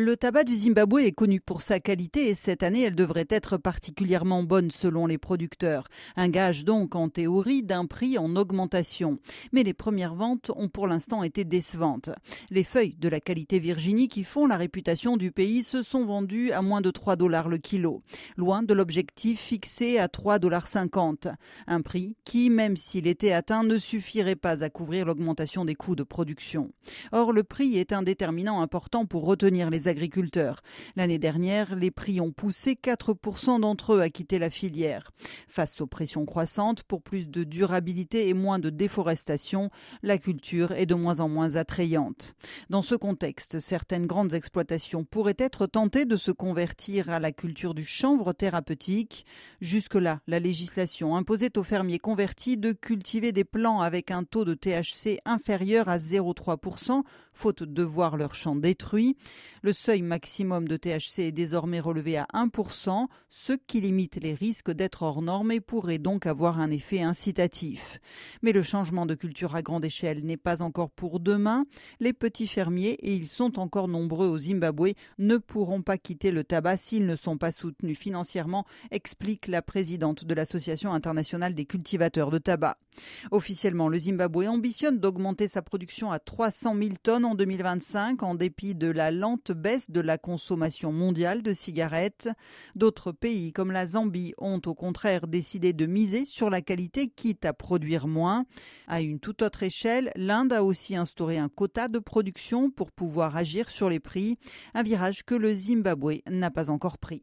Le tabac du Zimbabwe est connu pour sa qualité et cette année, elle devrait être particulièrement bonne selon les producteurs. Un gage donc en théorie d'un prix en augmentation. Mais les premières ventes ont pour l'instant été décevantes. Les feuilles de la qualité Virginie qui font la réputation du pays se sont vendues à moins de 3 dollars le kilo, loin de l'objectif fixé à 3,50 dollars. Un prix qui, même s'il était atteint, ne suffirait pas à couvrir l'augmentation des coûts de production. Or, le prix est un déterminant important pour retenir les agriculteurs. L'année dernière, les prix ont poussé 4% d'entre eux à quitter la filière. Face aux pressions croissantes pour plus de durabilité et moins de déforestation, la culture est de moins en moins attrayante. Dans ce contexte, certaines grandes exploitations pourraient être tentées de se convertir à la culture du chanvre thérapeutique. Jusque-là, la législation imposait aux fermiers convertis de cultiver des plants avec un taux de THC inférieur à 0,3%, faute de voir leur champ détruit. Le seuil maximum de THC est désormais relevé à 1%, ce qui limite les risques d'être hors norme et pourrait donc avoir un effet incitatif. Mais le changement de culture à grande échelle n'est pas encore pour demain. Les petits fermiers, et ils sont encore nombreux au Zimbabwe, ne pourront pas quitter le tabac s'ils ne sont pas soutenus financièrement, explique la présidente de l'Association internationale des cultivateurs de tabac. Officiellement, le Zimbabwe ambitionne d'augmenter sa production à 300 000 tonnes en 2025 en dépit de la lente baisse de la consommation mondiale de cigarettes. D'autres pays comme la Zambie ont au contraire décidé de miser sur la qualité quitte à produire moins. À une toute autre échelle, l'Inde a aussi instauré un quota de production pour pouvoir agir sur les prix, un virage que le Zimbabwe n'a pas encore pris.